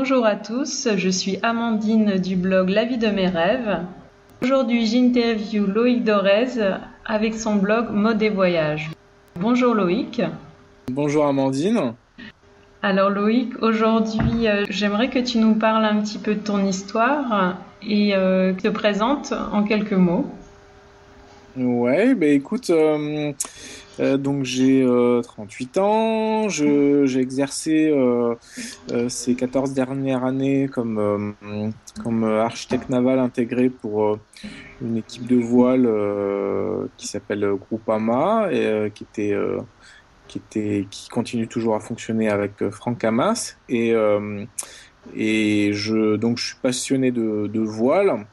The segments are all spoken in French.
Bonjour à tous, je suis Amandine du blog La vie de mes rêves. Aujourd'hui, j'interview Loïc Dorez avec son blog Mode et voyages. Bonjour Loïc. Bonjour Amandine. Alors Loïc, aujourd'hui, euh, j'aimerais que tu nous parles un petit peu de ton histoire et euh, te présentes en quelques mots. Ouais, bah écoute, euh, donc j'ai 38 ans, j'ai exercé ces 14 dernières années comme, comme architecte naval intégré pour une équipe de voile qui s'appelle Groupama et qui était qui était qui continue toujours à fonctionner avec Franck Hamas et et je, donc, je suis passionné de, de voile.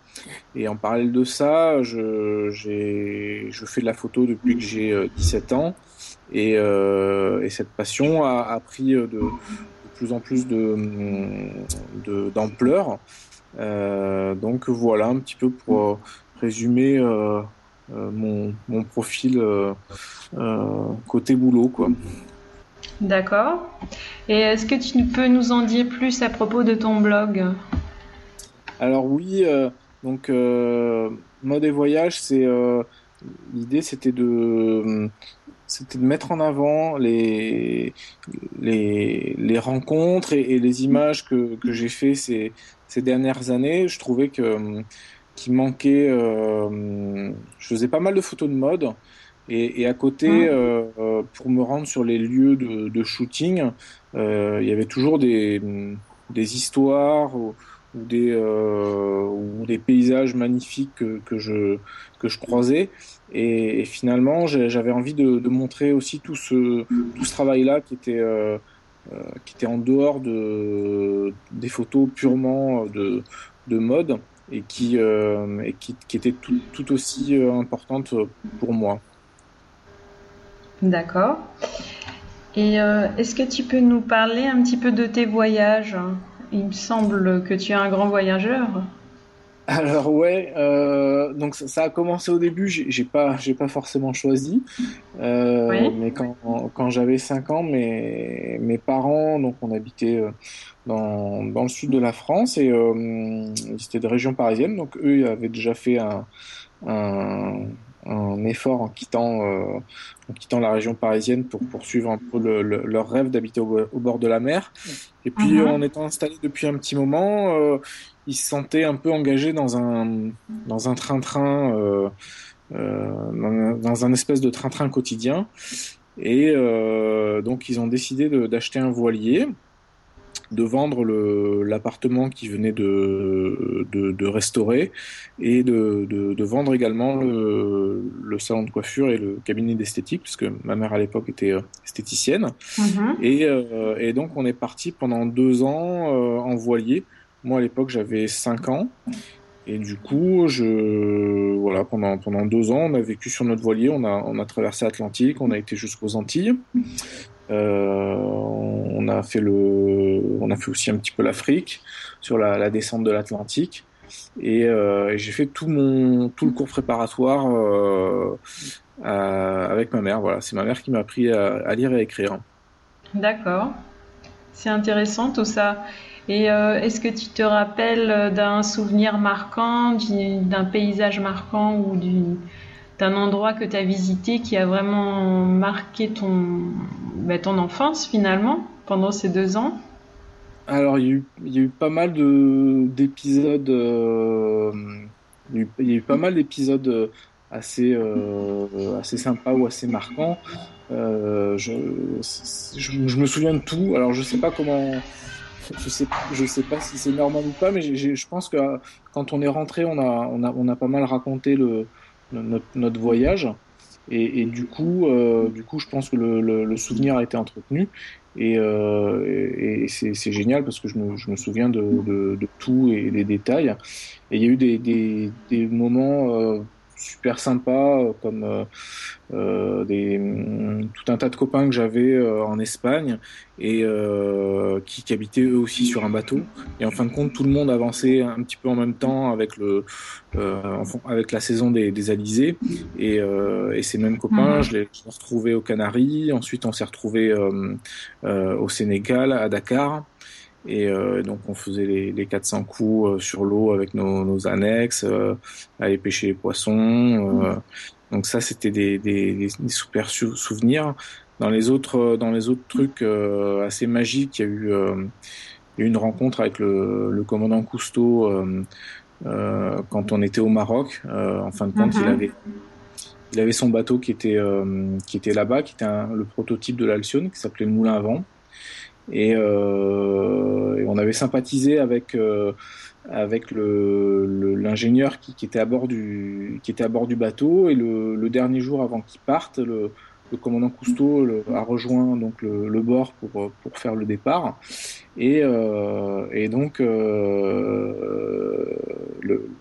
Et en parallèle de ça, je, je fais de la photo depuis que j'ai 17 euh, ans. Et, euh, et cette passion a, a pris de, de, plus en plus d'ampleur. De, euh, donc voilà un petit peu pour résumer euh, euh mon, mon, profil euh, côté boulot. Quoi. D'accord. Et est-ce que tu peux nous en dire plus à propos de ton blog? Alors oui, euh, donc euh, mode et voyage, c'est euh, l'idée, c'était de c'était de mettre en avant les les, les rencontres et, les images que, que j'ai fait ces, ces dernières années. Je trouvais que qu'il manquait. je faisais pas mal de photos de mode. Et, et à côté, mmh. euh, pour me rendre sur les lieux de, de shooting, euh, il y avait toujours des, des histoires ou, ou des, euh, ou des paysages magnifiques que, que, je, que je croisais. Et, finalement, j'avais envie de, montrer aussi tout ce, tout ce travail-là qui était, euh, euh, qui était en dehors de, des photos purement de, de mode et qui, et qui, qui était tout, tout aussi importante pour moi. D'accord. Et est-ce que tu peux nous parler un petit peu de tes voyages? Il me semble que tu es un grand voyageur. Alors ouais, euh, donc ça, ça, a commencé au début, j'ai pas, j'ai pas forcément choisi, euh, oui. mais quand, quand j'avais 5 ans, mes, mes parents, donc on habitait euh, dans, dans le sud de la France et euh, c'était de région parisienne, donc eux ils avaient déjà fait un, un, un effort en quittant, euh, en quittant la région parisienne pour poursuivre un peu le, le, leur rêve d'habiter au, au, bord de la mer. Et puis, mm -hmm. en étant installé depuis un petit moment, euh, ils se sentaient un peu engagés dans un dans un train-train, euh, euh dans, dans, un espèce de train-train quotidien. Et euh, donc, ils ont décidé d'acheter un voilier de vendre l'appartement qui venait de, de, de, restaurer et de, de vendre également le, le, salon de coiffure et le cabinet d'esthétique, puisque ma mère à l'époque était euh, esthéticienne. Mm -hmm. et, euh, et, donc on est parti pendant deux ans euh, en voilier. Moi à l'époque j'avais cinq ans. Et du coup, je, voilà, pendant, pendant deux ans, on a vécu sur notre voilier, on a, on a traversé l'Atlantique, on a été jusqu'aux Antilles. Euh, on a fait le, on a fait aussi un petit peu l'Afrique sur la, descente de l'Atlantique. Et, euh, et j'ai fait tout mon tout le cours préparatoire euh, avec ma mère. Voilà, c'est ma mère qui m'a appris à, à, lire et à écrire. D'accord, c'est intéressant tout ça. Et est-ce que tu te rappelles d'un souvenir marquant, d'un paysage marquant ou d'une d'un endroit que tu as visité qui a vraiment marqué ton, bah, ton enfance finalement pendant ces deux ans? Alors il y a eu, il y a eu pas mal d'épisodes, euh, il, y a eu pas mal d'épisodes assez, euh, assez sympas ou assez marquants. Euh, je, je, je, me souviens de tout. Alors je sais pas comment, je sais, je sais pas si c'est normal ou pas, mais je pense que quand on est rentré, on a, on a, on a pas mal raconté le notre, notre voyage. Et, et, du coup, euh, du coup, je pense que le, le, le souvenir a été entretenu et, euh, et, c'est génial parce que je me, je me souviens de, de, de, tout et des détails. Et il y a eu des, des, des moments euh, super sympa, euh, comme euh, euh, des, tout un tas de copains que j'avais en Espagne et qui, qui, habitaient eux aussi sur un bateau. Et en fin de compte, tout le monde avançait un petit peu en même temps avec, le, avec la saison des, des alizés. Et, et, ces mêmes copains, mmh. je les retrouvais aux Canaries. Ensuite, on s'est retrouvés au Sénégal, à Dakar. Et donc on faisait les, les 400 coups sur l'eau avec nos, nos annexes, aller pêcher les poissons. donc ça, c'était des, des, des, super souvenirs. Dans les autres, dans les autres trucs assez magiques, il y a eu, une rencontre avec le, le commandant Cousteau euh, quand on était au Maroc. Euh, en fin de compte, il mhm. avait il avait son bateau qui était euh, qui était là-bas, qui était le prototype de l'Alcyon, qui s'appelait Moulin à vent. Et, et, on avait sympathisé avec avec le l'ingénieur qui, qui, était à bord du qui était à bord du bateau. Et le, le dernier jour avant qu'il parte, le, le commandant Cousteau a rejoint donc le, le, bord pour, pour faire le départ. Et, euh, et donc euh,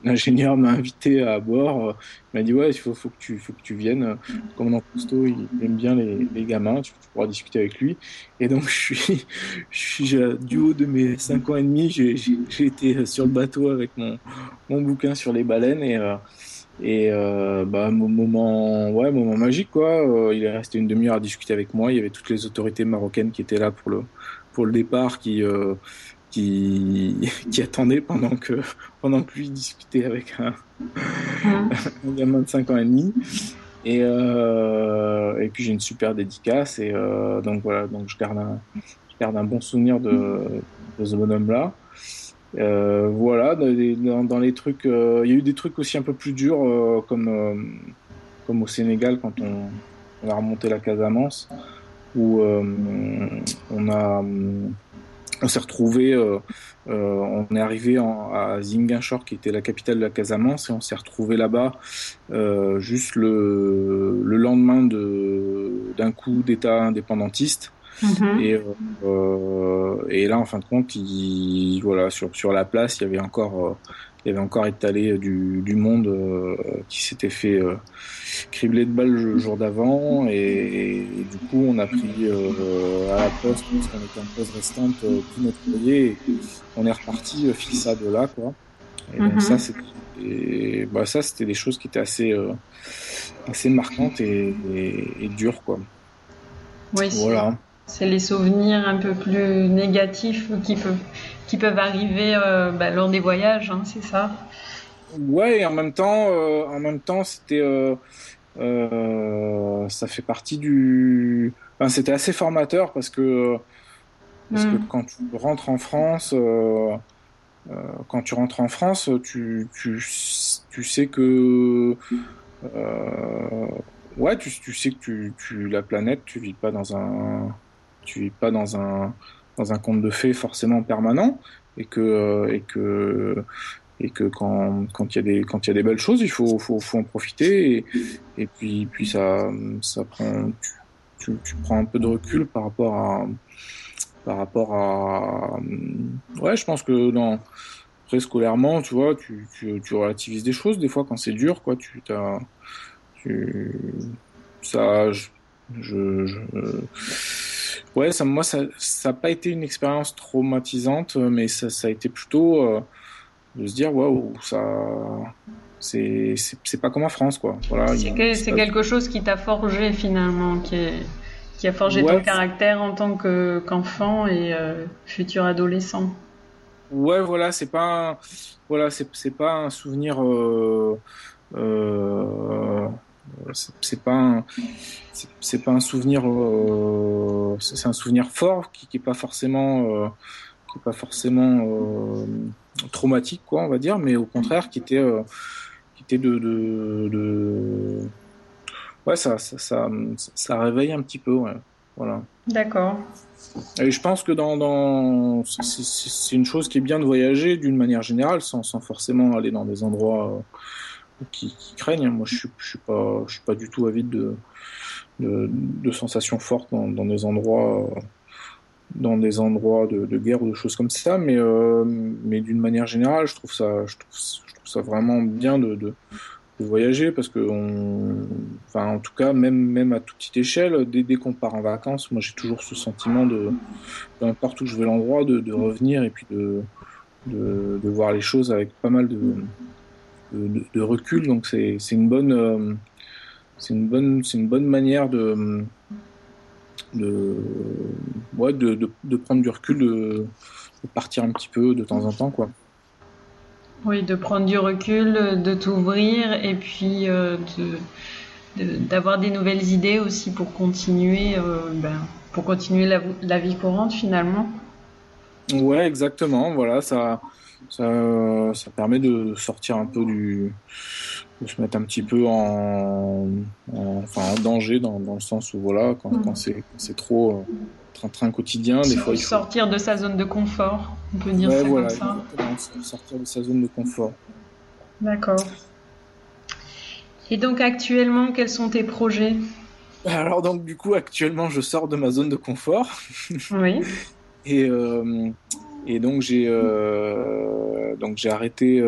l'ingénieur m'a invité à bord. Il m'a dit ouais, il faut, faut, que tu faut que tu viennes. Le commandant Cousteau, il aime bien les, les gamins. Tu, pourras discuter avec lui. Et donc je suis, je suis du haut de mes 5 ans et demi, j'ai été sur le bateau avec mon, mon bouquin sur les baleines et euh, et euh, bah, moment, ouais, moment magique quoi. Euh, il est resté une demi-heure à discuter avec moi. Il y avait toutes les autorités marocaines qui étaient là pour le pour le départ, qui euh, qui qui attendaient pendant que pendant que lui discutait avec un, mmh. un gamin de 5 ans et demi. Et euh, et puis j'ai une super dédicace et euh, donc voilà donc je garde un je garde un bon souvenir de de ce bonhomme là. Euh, voilà, dans, dans, les trucs, il y a eu des trucs aussi un peu plus durs, comme, comme au Sénégal quand on, on, a remonté la Casamance, où on a, on s'est retrouvé, on est arrivé en, à Ziguinchor, qui était la capitale de la Casamance, et on s'est retrouvé là-bas juste le, le lendemain d'un coup d'État indépendantiste. Mhm. Et, euh, et là, en fin de compte, il, voilà, sur, sur la place, il y avait encore, euh, il y avait encore étalé du, du monde euh, qui s'était fait euh, cribler de balles le jour d'avant. Et, du coup, on a pris à la poste, parce qu'on était en poste restante, tout nettoyé. Et on est reparti fil ça de là, quoi. Et donc, mhm. ça, c'était, bah, ça, c'était des choses qui étaient assez, assez marquantes et dures, quoi. Oui, voilà. C'est les souvenirs un peu plus négatifs qui peuvent, qui peuvent arriver euh, bah, lors des voyages, hein, c'est ça? Ouais, et en même temps, euh, en même temps, c'était, euh, ça fait partie du. Enfin, c'était assez formateur parce que parce que hmm. quand tu rentres en France, quand tu rentres en France, tu, tu, tu sais que ouais, tu, tu sais que tu, tu, la planète, tu vis pas dans un tu vis pas dans un dans un conte de fées forcément permanent et que euh, et que et que quand quand il y a des quand il y a des belles choses il faut faut, faut en profiter et, et puis puis ça ça prend tu, tu, prends un peu de recul par rapport à par rapport à ouais je pense que dans scolairement tu vois tu, tu, tu relativises des choses des fois quand c'est dur quoi tu t'as tu ça je, je, je Ouais, ça, moi, ça n'a pas été une expérience traumatisante, mais ça, ça a été plutôt euh, de se dire, waouh, ça. C'est pas comme en France, quoi. Voilà, c'est quelque chose qui t'a forgé finalement, qui, est, qui a forgé ton caractère en tant qu'enfant et euh, futur adolescent. Ouais, voilà, c'est pas, voilà, c'est pas un souvenir. Euh, euh c'est pas c'est pas un souvenir euh, c'est un souvenir fort qui, qui est pas forcément euh, qui est pas forcément euh, traumatique quoi on va dire mais au contraire qui était qui était de, de, de... ouais ça ça, ça ça réveille un petit peu ouais. voilà d'accord et je pense que dans, dans c'est une chose qui est bien de voyager d'une manière générale sans, sans forcément aller dans des endroits qui, craignent. Moi, je je suis pas, je suis pas du tout avide de, de, sensations fortes dans, des endroits, dans des endroits de, guerre ou de choses comme ça. Mais, euh, mais d'une manière générale, je trouve ça, je trouve, ça vraiment bien de, de, voyager parce que, enfin, en tout cas, même, même à toute petite échelle, dès, dès qu'on part en vacances, moi, j'ai toujours ce sentiment de, peu importe où je vais l'endroit, de, de revenir et puis de, de voir les choses avec pas mal de de, recul. Donc c'est une bonne euh, c'est une bonne c'est une bonne manière de de, ouais, de, de, prendre du recul, de, partir un petit peu de temps en temps, quoi. Oui, de prendre du recul, de t'ouvrir et puis euh, d'avoir des nouvelles idées aussi pour continuer, euh, ben, pour continuer la, vie courante finalement. Ouais, exactement. Voilà, ça, ça, ça permet de sortir un peu du, de se mettre un petit peu en, enfin, en danger dans, dans, le sens où voilà, quand, quand mm. c'est trop euh, train-train quotidien, des fois il faut sortir de sa zone de confort, on peut dire ça comme ça. Sortir de sa zone de confort. D'accord. Et donc actuellement, quels sont tes projets? Alors donc du coup actuellement, je sors de ma zone de confort. Oui. et euh, et donc j'ai euh, donc j'ai arrêté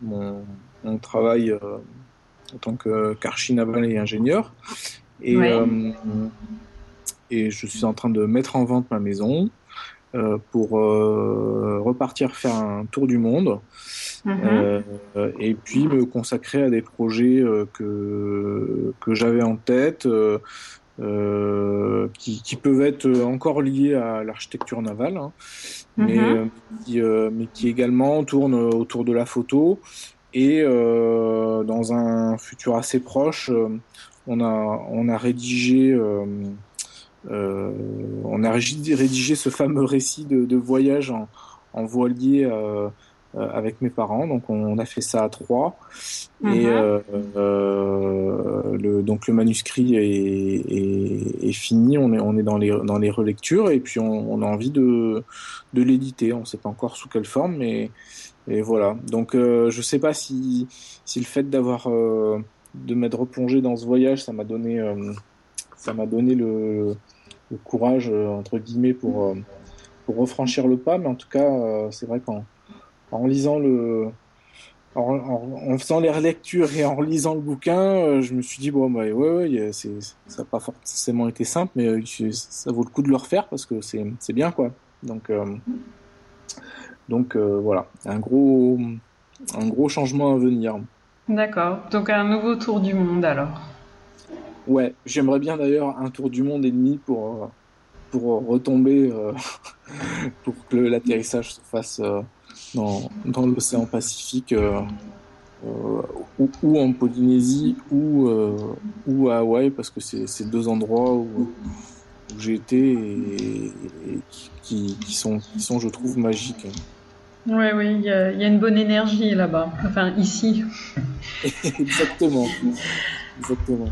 mon on travaille euh, en tant qu'archi naval et ingénieur. Et, euh, et je suis en train de mettre en vente ma maison euh, pour repartir faire un tour du monde. Mhm. et puis me consacrer à des projets que, que j'avais en tête, qui, peuvent être encore liés à l'architecture navale, hein. mais, mhm. qui, mais qui également tournent autour de la photo et euh, dans un futur assez proche, euh, on, a, on a rédigé euh, euh, on a rédigé ce fameux récit de, de voyage en, en voilier euh, avec mes parents. Donc on, a fait ça à trois. Et mhm. euh, le, donc le manuscrit est, est, est, fini. On est, on est dans les, dans les relectures et puis on, on a envie de, de l'éditer. On ne sait pas encore sous quelle forme, mais et voilà. Donc euh, je sais pas si, si le fait d'avoir euh, de m'être replongé dans ce voyage, ça m'a donné euh, ça m'a donné le, le courage entre guillemets pour pour refranchir le pas. Mais en tout cas, c'est vrai qu'en en lisant le en, en, faisant les relectures et en relisant le bouquin, je me suis dit bon bah ouais, ouais c'est, ça n'a pas forcément été simple, mais ça vaut le coup de le refaire parce que c'est, c'est bien quoi. Donc donc euh, voilà, un gros, un gros changement à venir. D'accord. Donc un nouveau tour du monde alors. Ouais, j'aimerais bien d'ailleurs un tour du monde et demi pour, euh, pour retomber, euh, pour que l'atterrissage se fasse dans, dans l'océan Pacifique ou, ou, en Polynésie ou, ou à Hawaï, parce que c'est deux endroits où, où j'ai été et, qui, qui, sont, qui sont, je trouve, magiques. Oui, oui, il y, a une bonne énergie là-bas. Enfin, ici. Exactement. Exactement.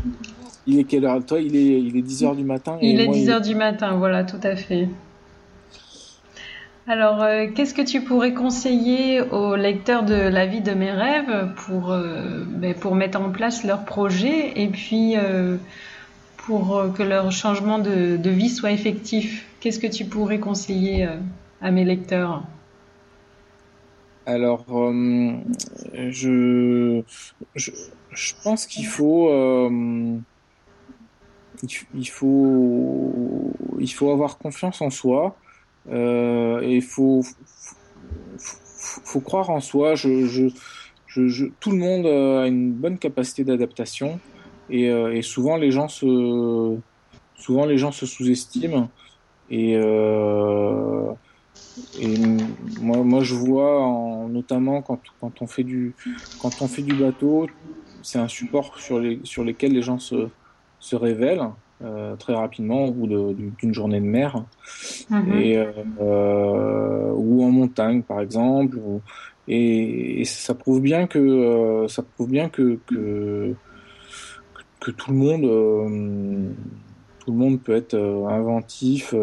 Il est quelle heure? Toi, il est, il est 10h du matin. il est 10h du matin, voilà, tout à fait. Alors, euh, qu'est-ce que tu pourrais conseiller aux lecteurs de La vie de mes rêves pour, euh, ben, mettre en place leur projet et puis euh, pour que leur changement de, vie soit effectif? Qu'est-ce que tu pourrais conseiller à mes lecteurs? Alors, je, je, pense qu'il faut, avoir confiance en soi et il faut, faut, croire en soi. Je, je, tout le monde a une bonne capacité d'adaptation. Et, et, souvent les gens se, souvent les gens se sous-estiment. Et et moi, moi, je vois, en, notamment quand, quand, on fait du, quand on fait du bateau, c'est un support sur, les, sur lesquels les gens se, se révèlent euh, très rapidement au bout d'une journée de mer. Mhm. Et, euh, ou en montagne, par exemple. et, ça prouve bien que, euh, ça prouve bien que, que, que, tout le monde, euh, tout le monde peut être euh, inventif.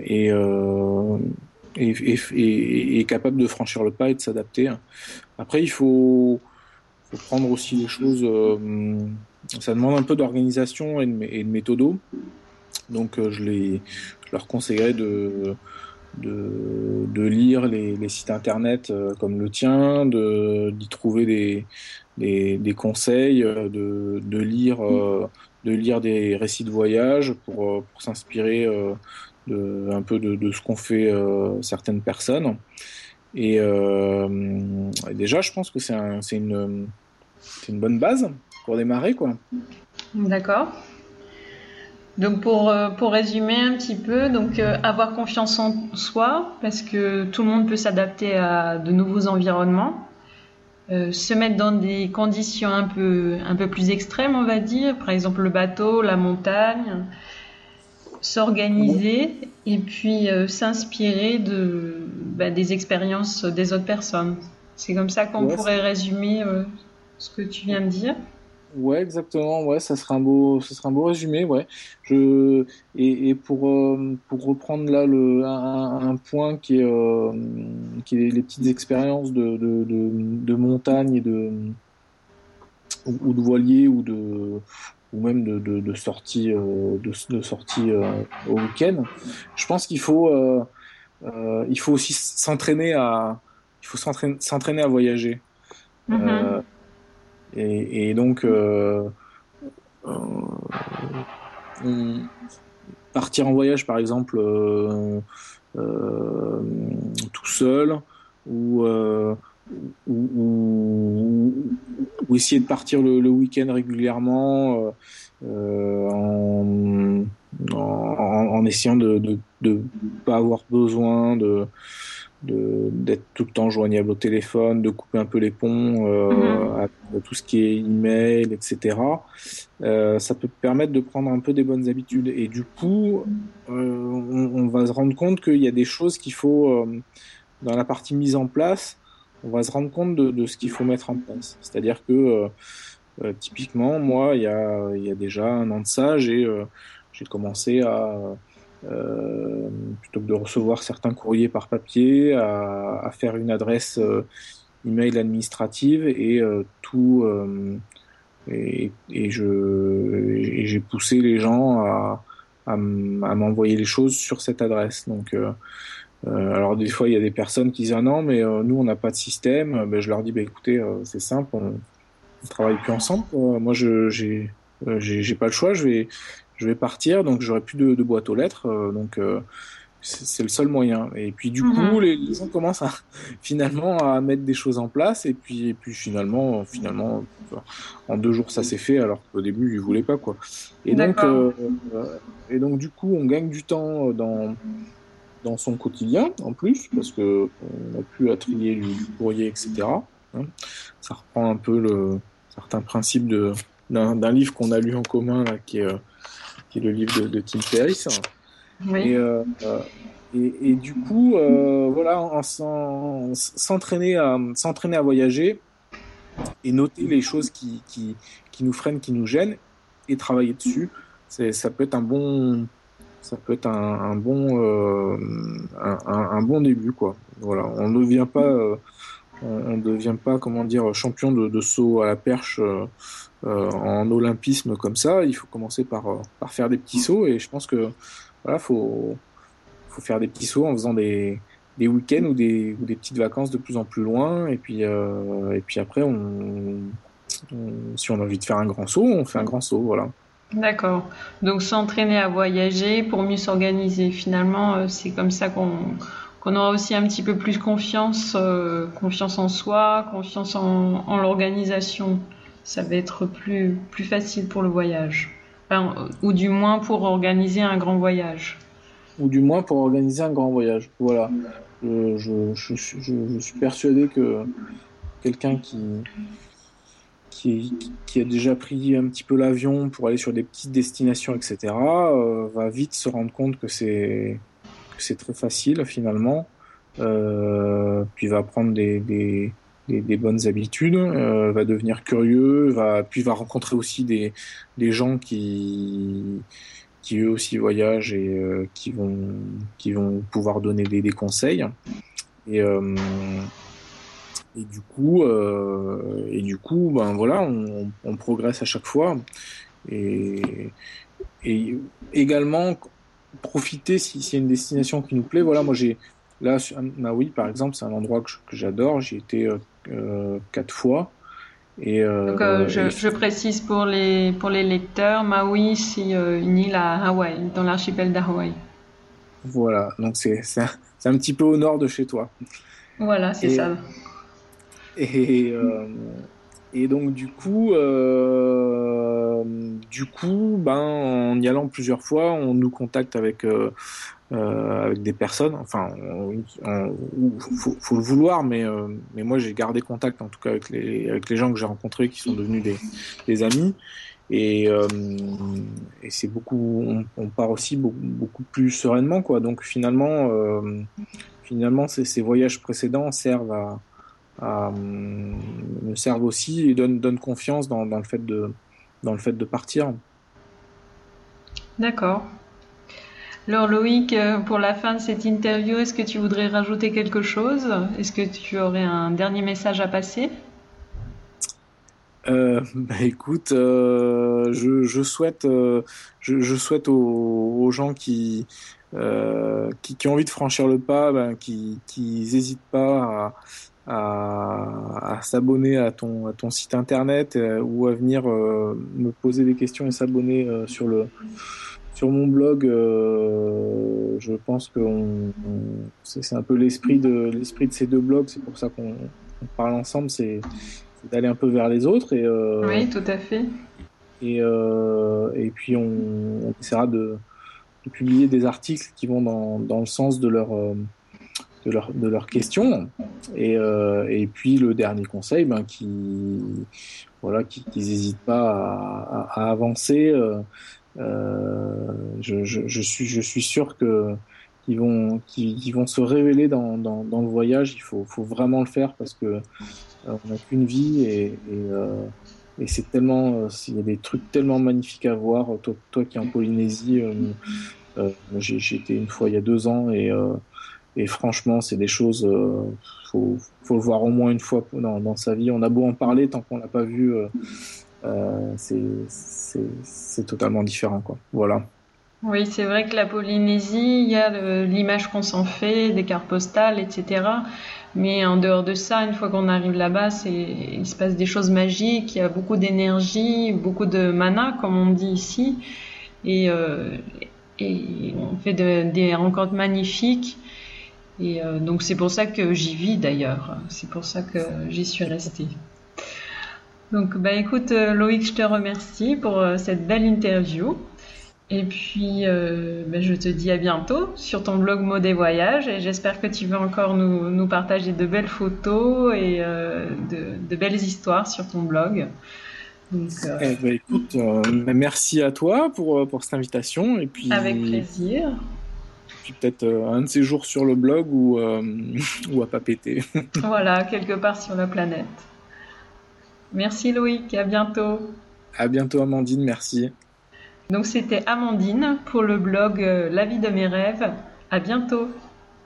Et, euh, et, et, et, capable de franchir le pas et de s'adapter. Après, il faut, faut, prendre aussi les choses. Euh, ça demande un peu d'organisation et, de, méthodo. Donc, euh, je, leur conseillerais de, lire les, sites internet comme le tien, d'y trouver des, conseils, de, de lire, de lire des récits de voyage pour, s'inspirer un peu de, ce qu'ont fait euh, certaines personnes. Et, euh, déjà, je pense que c'est un, une, une bonne base pour démarrer. quoi. D'accord. Donc pour, euh, pour résumer un petit peu, donc euh, avoir confiance en soi parce que tout le monde peut s'adapter à de nouveaux environnements, euh, se mettre dans des conditions un peu un peu plus extrêmes on va dire, par exemple le bateau, la montagne, s'organiser et puis s'inspirer de bah, des expériences des autres personnes. C'est comme ça qu'on pourrait résumer ce que tu viens de dire. Ouais, exactement. Ouais, ça serait un beau, ça serait un beau résumé. Ouais. Je et, et pour euh, pour reprendre là le un, un point qui est euh, qui est les petites expériences de de, de, de montagne et de ou, de voilier ou de ou même de, de, de sortie euh, de, de sortie au week-end. Je pense qu'il faut il faut aussi s'entraîner à il faut s'entraîner à voyager. Mm-hmm. Et, donc, euh, euh, partir en voyage, par exemple, euh, tout seul, ou, ou, essayer de partir le, week-end régulièrement en, en, essayant de ne pas avoir besoin de d'être tout le temps joignable au téléphone, de couper un peu les ponts euh, à, tout ce qui est email, etc. Euh, ça peut permettre de prendre un peu des bonnes habitudes. Et du coup, euh, on, va se rendre compte qu'il y a des choses qu'il faut, euh, dans la partie mise en place, on va se rendre compte de, de ce qu'il faut mettre en place. C'est-à-dire que, euh, typiquement, moi, il y a, il y a déjà un an de ça, j'ai j'ai commencé à euh, plutôt que de recevoir certains courriers par papier, à, à faire une adresse euh, email administrative et euh, tout. et, et, je j'ai poussé les gens à, à m'envoyer les choses sur cette adresse. Donc, euh, alors des fois il y a des personnes qui disent ah non mais nous on n'a pas de système. Ben, je leur dis bah, écoutez c'est simple, on, on travaille plus ensemble. moi je j'ai j'ai pas le choix, je vais je vais partir, donc j'aurai plus de, de, boîte aux lettres, euh, donc euh, c'est le seul moyen. Et puis du coup, mhm. les, gens commencent à, finalement à mettre des choses en place, et puis, et puis finalement, finalement, en deux jours ça s'est fait, alors qu'au début ils voulaient pas quoi. Et donc, euh, et donc du coup, on gagne du temps dans dans son quotidien en plus, parce que on a pu à trier du, courrier, etc. Hein. Ça reprend un peu le certain principe de d'un livre qu'on a lu en commun là, qui est qui est le livre de, Tim Ferriss. Euh, et, et, du coup, euh, voilà, s'entraîner à, s'entraîner à voyager et noter les choses qui, qui, qui, nous freinent, qui nous gênent et travailler dessus, ça peut être un bon, ça peut être un, bon, euh, un, un, bon début, quoi. Voilà, on ne devient pas, on, devient pas, comment dire, champion de, saut à la perche euh, en olympisme comme ça, il faut commencer par, euh, par faire des petits sauts et je pense que voilà, faut, faut faire des petits sauts en faisant des, des week-ends ou des, ou des petites vacances de plus en plus loin et puis, euh, et puis après, on, si on a envie de faire un grand saut, on fait un grand saut, voilà. D'accord. Donc s'entraîner à voyager pour mieux s'organiser. Finalement, c'est comme ça qu'on qu'on aura aussi un petit peu plus confiance, confiance en soi, confiance en, l'organisation ça va être plus, plus facile pour le voyage. ou du moins pour organiser un grand voyage. Ou du moins pour organiser un grand voyage. Voilà. Je, suis persuadé que quelqu'un qui, qui, qui, a déjà pris un petit peu l'avion pour aller sur des petites destinations, etc., euh, va vite se rendre compte que c'est c'est très facile finalement. Euh, puis va prendre des, bonnes habitudes, euh, va devenir curieux, va puis va rencontrer aussi des, gens qui eux aussi voyagent et euh, qui vont qui vont pouvoir donner des, des conseils et euh, et du coup et du coup ben voilà on, on progresse à chaque fois et et également profiter si s'il y a une destination qui nous plaît voilà moi j'ai Là, Maui, par exemple, c'est un endroit que j'adore. J'y étais euh, quatre fois. Et, euh, Donc, euh, je, je, précise pour les, pour les lecteurs, Maui, c'est une île à Hawaï, dans l'archipel d'Hawaï. Voilà, donc c'est un, un, petit peu au nord de chez toi. Voilà, c'est ça. Et, et donc du coup, euh, du coup, ben en y allant plusieurs fois, on nous contacte avec euh, euh, des personnes. Enfin, il faut, le vouloir, mais moi j'ai gardé contact en tout cas avec les gens que j'ai rencontrés qui sont devenus des, amis. Et, c'est beaucoup, on, on, part aussi beaucoup, plus sereinement, quoi. Donc finalement, finalement, ces, voyages précédents servent à me servent aussi et donnent, donne confiance dans, dans, le fait de, dans le fait de partir. D'accord. Alors Loïc, euh, pour la fin de cette interview, est-ce que tu voudrais rajouter quelque chose? Est-ce que tu aurais un dernier message à passer? Euh, bah écoute, euh, je, je, souhaite, euh, je, je, souhaite aux, aux gens qui, qui, qui, ont envie de franchir le pas, ben, qui n'hésitent pas à, à, s'abonner à ton, à ton site internet euh, ou à venir euh, me poser des questions et s'abonner euh, sur le sur mon blog. je pense que c'est un peu l'esprit de l'esprit de ces deux blogs. C'est pour ça qu'on parle ensemble. C'est d'aller un peu vers les autres et oui, tout à fait. Et, et puis on, on essaiera de, de, publier des articles qui vont dans, dans le sens de leur de, leur, de leurs questions. Et, euh, et puis le dernier conseil, ben, qui voilà, qu'ils n'hésitent pas à, à, à avancer. Euh, euh, je, je, je, suis, je suis sûr que qu'ils vont, qui, vont se révéler dans, dans, dans, le voyage. Il faut, faut vraiment le faire parce que euh, on n'a qu'une vie et, et, euh, et c'est tellement, il y a des trucs tellement magnifiques à voir. Toi, toi qui es en Polynésie, j'ai été une fois il y a deux ans et et franchement, c'est des choses, euh, faut, le voir au moins une fois dans, sa vie. On a beau en parler, tant qu'on l'a pas vu, euh, euh, c'est totalement différent. Voilà. Oui, c'est vrai que la Polynésie, il y a l'image qu'on s'en fait, des cartes postales, etc. Mais en dehors de ça, une fois qu'on arrive là-bas, il se passe des choses magiques, il y a beaucoup d'énergie, beaucoup de mana, comme on dit ici. Et, euh, on fait de, des rencontres magnifiques. Et euh, donc c'est pour ça que j'y vis d'ailleurs. C'est pour ça que j'y suis restée. Donc bah écoute euh, Loïc, je te remercie pour euh, cette belle interview. Et puis bah, je te dis à bientôt sur ton blog Mot des voyages et j'espère que tu vas encore nous, nous, partager de belles photos et de, de, belles histoires sur ton blog. Donc, eh ben, écoute, merci à toi pour, pour cette invitation. Et puis... Avec plaisir puis peut-être euh, un de ces jours sur le blog ou, euh, ou à pas péter. voilà, quelque part sur la planète. Merci Loïc, à bientôt. À bientôt Amandine, merci. Donc c'était Amandine pour le blog euh, La vie de mes rêves. À bientôt.